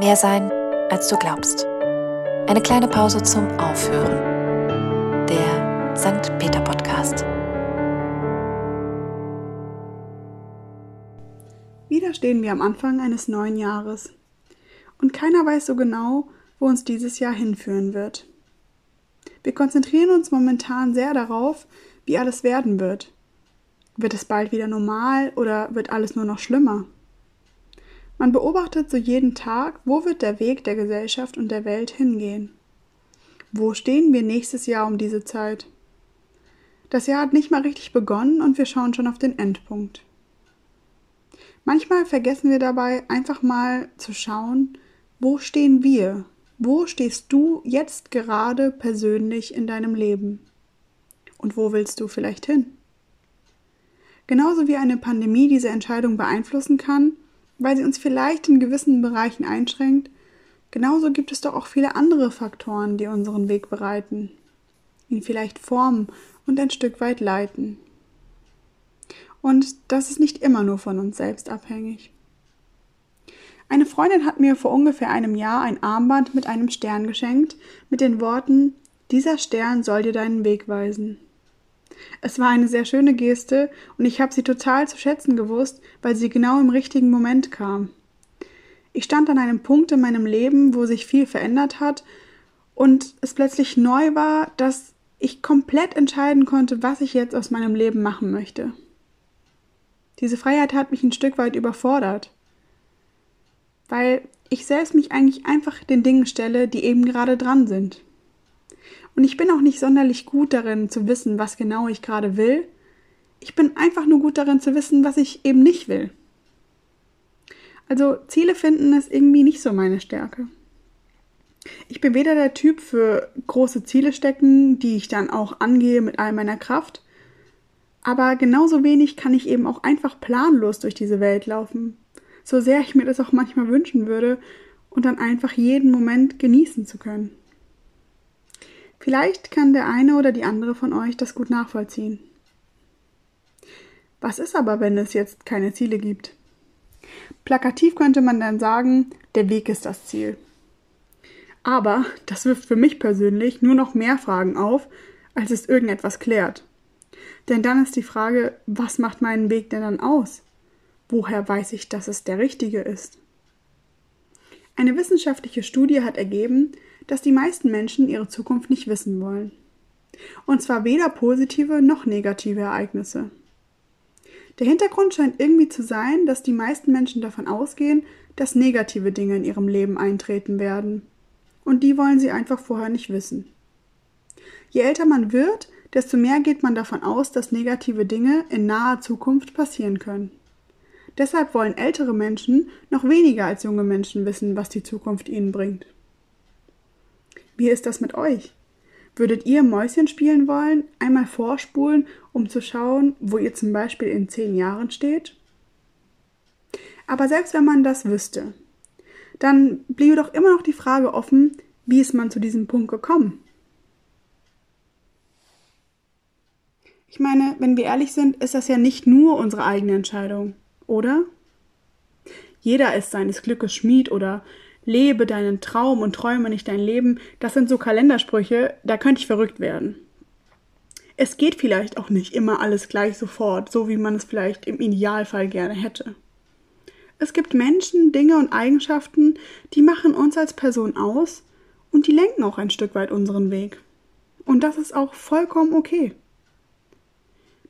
Mehr sein, als du glaubst. Eine kleine Pause zum Aufhören. Der St. Peter Podcast. Wieder stehen wir am Anfang eines neuen Jahres. Und keiner weiß so genau, wo uns dieses Jahr hinführen wird. Wir konzentrieren uns momentan sehr darauf, wie alles werden wird. Wird es bald wieder normal oder wird alles nur noch schlimmer? Man beobachtet so jeden Tag, wo wird der Weg der Gesellschaft und der Welt hingehen. Wo stehen wir nächstes Jahr um diese Zeit? Das Jahr hat nicht mal richtig begonnen und wir schauen schon auf den Endpunkt. Manchmal vergessen wir dabei einfach mal zu schauen, wo stehen wir? Wo stehst du jetzt gerade persönlich in deinem Leben? Und wo willst du vielleicht hin? Genauso wie eine Pandemie diese Entscheidung beeinflussen kann, weil sie uns vielleicht in gewissen Bereichen einschränkt, genauso gibt es doch auch viele andere Faktoren, die unseren Weg bereiten, ihn vielleicht formen und ein Stück weit leiten. Und das ist nicht immer nur von uns selbst abhängig. Eine Freundin hat mir vor ungefähr einem Jahr ein Armband mit einem Stern geschenkt, mit den Worten Dieser Stern soll dir deinen Weg weisen. Es war eine sehr schöne Geste und ich habe sie total zu schätzen gewusst, weil sie genau im richtigen Moment kam. Ich stand an einem Punkt in meinem Leben, wo sich viel verändert hat und es plötzlich neu war, dass ich komplett entscheiden konnte, was ich jetzt aus meinem Leben machen möchte. Diese Freiheit hat mich ein Stück weit überfordert, weil ich selbst mich eigentlich einfach den Dingen stelle, die eben gerade dran sind. Und ich bin auch nicht sonderlich gut darin zu wissen, was genau ich gerade will. Ich bin einfach nur gut darin zu wissen, was ich eben nicht will. Also Ziele finden ist irgendwie nicht so meine Stärke. Ich bin weder der Typ für große Ziele stecken, die ich dann auch angehe mit all meiner Kraft, aber genauso wenig kann ich eben auch einfach planlos durch diese Welt laufen, so sehr ich mir das auch manchmal wünschen würde und dann einfach jeden Moment genießen zu können. Vielleicht kann der eine oder die andere von euch das gut nachvollziehen. Was ist aber, wenn es jetzt keine Ziele gibt? Plakativ könnte man dann sagen, der Weg ist das Ziel. Aber das wirft für mich persönlich nur noch mehr Fragen auf, als es irgendetwas klärt. Denn dann ist die Frage, was macht meinen Weg denn dann aus? Woher weiß ich, dass es der richtige ist? Eine wissenschaftliche Studie hat ergeben, dass die meisten Menschen ihre Zukunft nicht wissen wollen. Und zwar weder positive noch negative Ereignisse. Der Hintergrund scheint irgendwie zu sein, dass die meisten Menschen davon ausgehen, dass negative Dinge in ihrem Leben eintreten werden. Und die wollen sie einfach vorher nicht wissen. Je älter man wird, desto mehr geht man davon aus, dass negative Dinge in naher Zukunft passieren können. Deshalb wollen ältere Menschen noch weniger als junge Menschen wissen, was die Zukunft ihnen bringt. Wie ist das mit euch? Würdet ihr Mäuschen spielen wollen, einmal vorspulen, um zu schauen, wo ihr zum Beispiel in zehn Jahren steht? Aber selbst wenn man das wüsste, dann bliebe doch immer noch die Frage offen, wie ist man zu diesem Punkt gekommen? Ich meine, wenn wir ehrlich sind, ist das ja nicht nur unsere eigene Entscheidung, oder? Jeder ist seines Glückes Schmied oder lebe deinen Traum und träume nicht dein Leben, das sind so Kalendersprüche, da könnte ich verrückt werden. Es geht vielleicht auch nicht immer alles gleich sofort, so wie man es vielleicht im Idealfall gerne hätte. Es gibt Menschen, Dinge und Eigenschaften, die machen uns als Person aus und die lenken auch ein Stück weit unseren Weg. Und das ist auch vollkommen okay.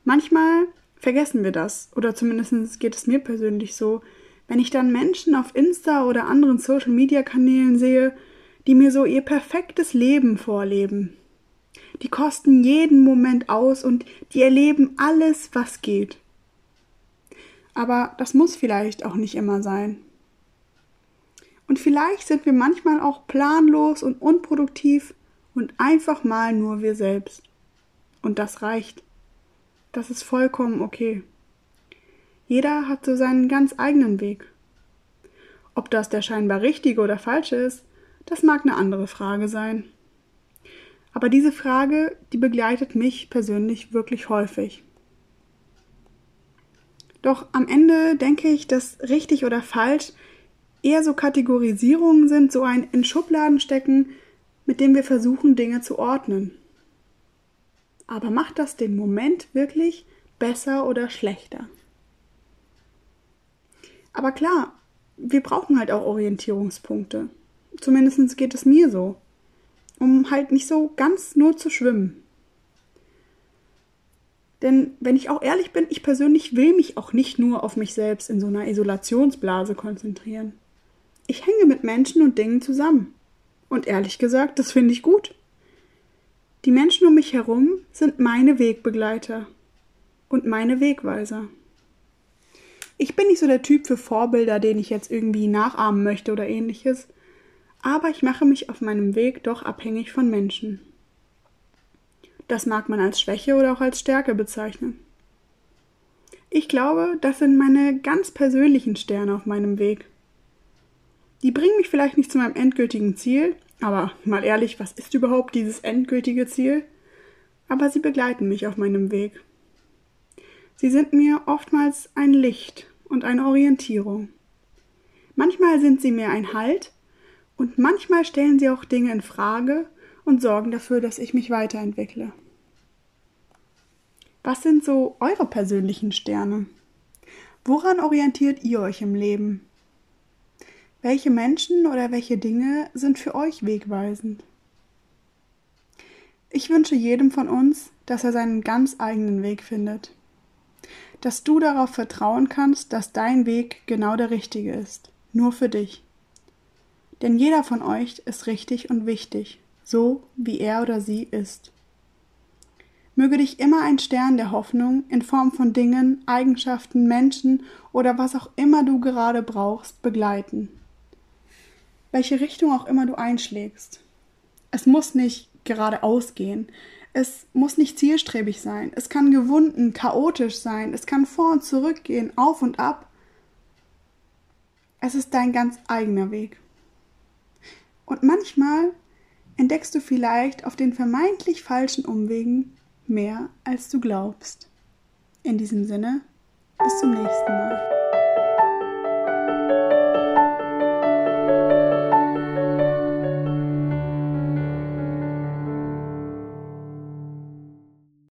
Manchmal vergessen wir das, oder zumindest geht es mir persönlich so, wenn ich dann Menschen auf Insta oder anderen Social-Media-Kanälen sehe, die mir so ihr perfektes Leben vorleben. Die kosten jeden Moment aus und die erleben alles, was geht. Aber das muss vielleicht auch nicht immer sein. Und vielleicht sind wir manchmal auch planlos und unproduktiv und einfach mal nur wir selbst. Und das reicht. Das ist vollkommen okay. Jeder hat so seinen ganz eigenen Weg. Ob das der scheinbar richtige oder falsche ist, das mag eine andere Frage sein. Aber diese Frage, die begleitet mich persönlich wirklich häufig. Doch am Ende denke ich, dass richtig oder falsch eher so Kategorisierungen sind, so ein in Schubladen stecken, mit dem wir versuchen, Dinge zu ordnen. Aber macht das den Moment wirklich besser oder schlechter? Aber klar, wir brauchen halt auch Orientierungspunkte. Zumindest geht es mir so. Um halt nicht so ganz nur zu schwimmen. Denn wenn ich auch ehrlich bin, ich persönlich will mich auch nicht nur auf mich selbst in so einer Isolationsblase konzentrieren. Ich hänge mit Menschen und Dingen zusammen. Und ehrlich gesagt, das finde ich gut. Die Menschen um mich herum sind meine Wegbegleiter und meine Wegweiser. Ich bin nicht so der Typ für Vorbilder, den ich jetzt irgendwie nachahmen möchte oder ähnliches, aber ich mache mich auf meinem Weg doch abhängig von Menschen. Das mag man als Schwäche oder auch als Stärke bezeichnen. Ich glaube, das sind meine ganz persönlichen Sterne auf meinem Weg. Die bringen mich vielleicht nicht zu meinem endgültigen Ziel, aber mal ehrlich, was ist überhaupt dieses endgültige Ziel? Aber sie begleiten mich auf meinem Weg. Sie sind mir oftmals ein Licht und eine Orientierung. Manchmal sind sie mir ein Halt und manchmal stellen sie auch Dinge in Frage und sorgen dafür, dass ich mich weiterentwickle. Was sind so eure persönlichen Sterne? Woran orientiert ihr euch im Leben? Welche Menschen oder welche Dinge sind für euch wegweisend? Ich wünsche jedem von uns, dass er seinen ganz eigenen Weg findet. Dass du darauf vertrauen kannst, dass dein Weg genau der richtige ist, nur für dich. Denn jeder von euch ist richtig und wichtig, so wie er oder sie ist. Möge dich immer ein Stern der Hoffnung in Form von Dingen, Eigenschaften, Menschen oder was auch immer du gerade brauchst, begleiten. Welche Richtung auch immer du einschlägst. Es muss nicht geradeaus gehen. Es muss nicht zielstrebig sein. Es kann gewunden, chaotisch sein. Es kann vor und zurück gehen, auf und ab. Es ist dein ganz eigener Weg. Und manchmal entdeckst du vielleicht auf den vermeintlich falschen Umwegen mehr, als du glaubst. In diesem Sinne, bis zum nächsten Mal.